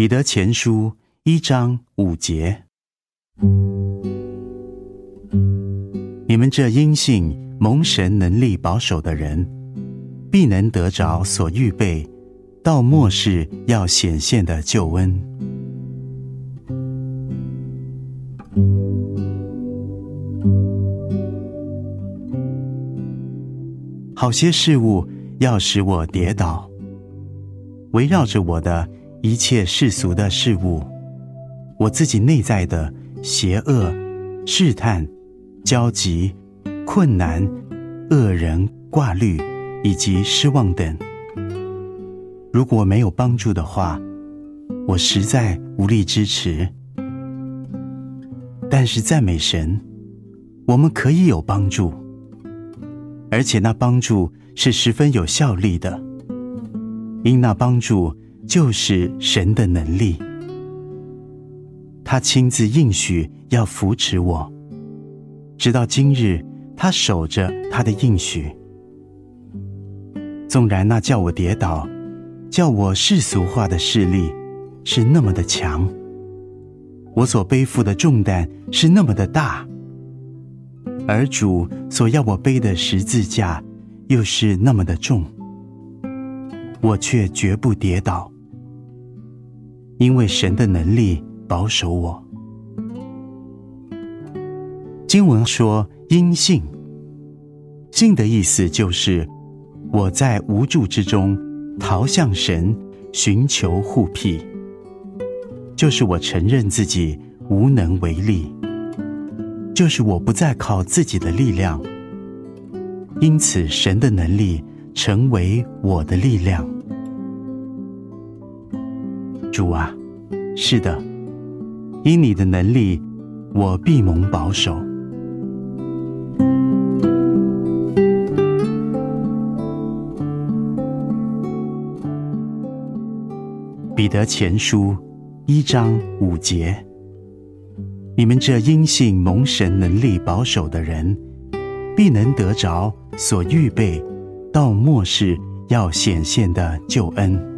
彼得前书一章五节：你们这因信蒙神能力保守的人，必能得着所预备到末世要显现的救恩。好些事物要使我跌倒，围绕着我的一切世俗的事物，我自己内在的邪恶、试探、焦急、困难、恶人、挂虑以及失望等，如果没有帮助的话，我实在无力支持。但是赞美神，我们可以有帮助。而且那帮助是十分有效力的，因那帮助就是神的能力。他亲自应许要扶持我，直到今日，他守着他的应许。纵然那叫我跌倒、叫我世俗化的势力是那么的强，我所背负的重担是那么的大。而主所要我背的十字架，又是那么的重，我却绝不跌倒，因为神的能力保守我。经文说“因信”，信的意思就是我在无助之中逃向神，寻求护庇，就是我承认自己无能为力。就是我不再靠自己的力量，因此神的能力成为我的力量。主啊，是的，因你的能力，我必蒙保守。彼得前书一章五节。你们这因信蒙神能力保守的人，必能得着所预备到末世要显现的救恩。